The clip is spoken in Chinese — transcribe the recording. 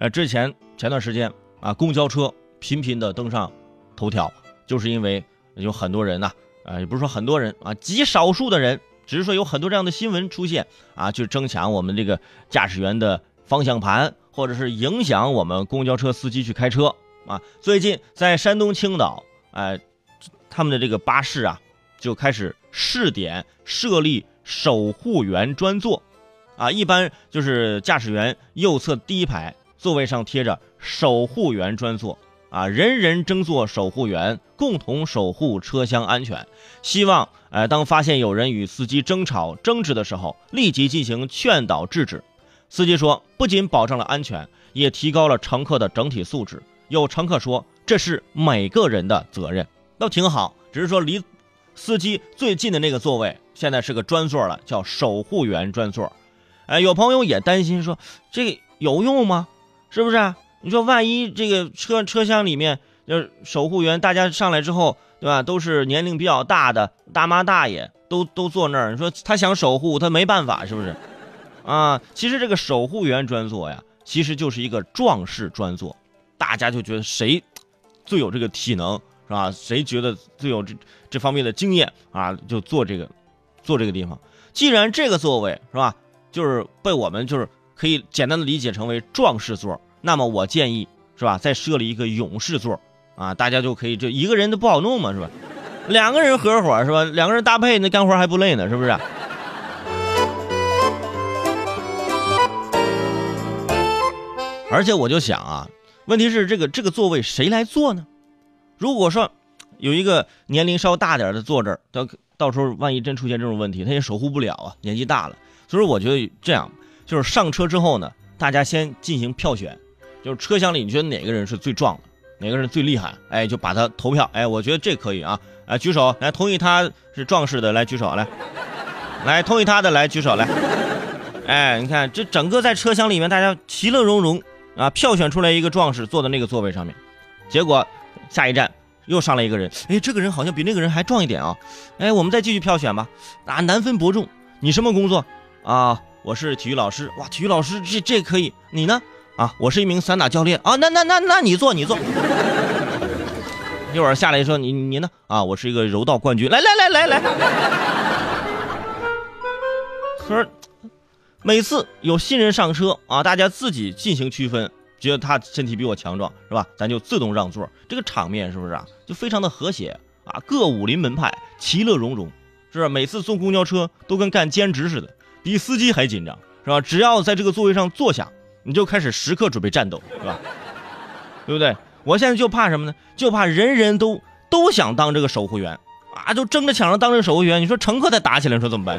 呃，之前前段时间啊，公交车频频的登上头条，就是因为有很多人呐，啊，也不是说很多人啊，极少数的人，只是说有很多这样的新闻出现啊，去争抢我们这个驾驶员的方向盘，或者是影响我们公交车司机去开车啊。最近在山东青岛，哎，他们的这个巴士啊，就开始试点设立守护员专座。啊，一般就是驾驶员右侧第一排座位上贴着“守护员专座”，啊，人人争做守护员，共同守护车厢安全。希望，呃，当发现有人与司机争吵争执的时候，立即进行劝导制止。司机说，不仅保证了安全，也提高了乘客的整体素质。有乘客说，这是每个人的责任，都挺好。只是说离司机最近的那个座位现在是个专座了，叫守护员专座。哎，有朋友也担心说，这有用吗？是不是？你说万一这个车车厢里面就是守护员，大家上来之后，对吧？都是年龄比较大的大妈大爷，都都坐那儿。你说他想守护，他没办法，是不是？啊，其实这个守护员专座呀，其实就是一个壮士专座，大家就觉得谁最有这个体能，是吧？谁觉得最有这这方面的经验啊，就坐这个坐这个地方。既然这个座位是吧？就是被我们就是可以简单的理解成为壮士座，那么我建议是吧，再设立一个勇士座啊，大家就可以这一个人都不好弄嘛，是吧？两个人合伙是吧？两个人搭配那干活还不累呢，是不是？而且我就想啊，问题是这个这个座位谁来坐呢？如果说有一个年龄稍大点的坐这儿，到到时候万一真出现这种问题，他也守护不了啊，年纪大了。所以我觉得这样，就是上车之后呢，大家先进行票选，就是车厢里你觉得哪个人是最壮的，哪个人最厉害，哎，就把他投票，哎，我觉得这可以啊，啊，举手来同意他是壮士的来举手来，来同意他的来举手来，哎，你看这整个在车厢里面大家其乐融融啊，票选出来一个壮士坐在那个座位上面，结果下一站又上来一个人，哎，这个人好像比那个人还壮一点啊，哎，我们再继续票选吧，啊，难分伯仲，你什么工作？啊，我是体育老师，哇，体育老师这这可以，你呢？啊，我是一名散打教练啊，那那那那你坐你坐，一会儿下来说你你呢？啊，我是一个柔道冠军，来来来来来，可是每次有新人上车啊，大家自己进行区分，觉得他身体比我强壮是吧？咱就自动让座，这个场面是不是啊？就非常的和谐啊，各武林门派其乐融融，是不是？每次坐公交车都跟干兼职似的。比司机还紧张，是吧？只要在这个座位上坐下，你就开始时刻准备战斗，是吧？对不对？我现在就怕什么呢？就怕人人都都想当这个守护员，啊，就争着抢着当这个守护员。你说乘客再打起来，你说怎么办？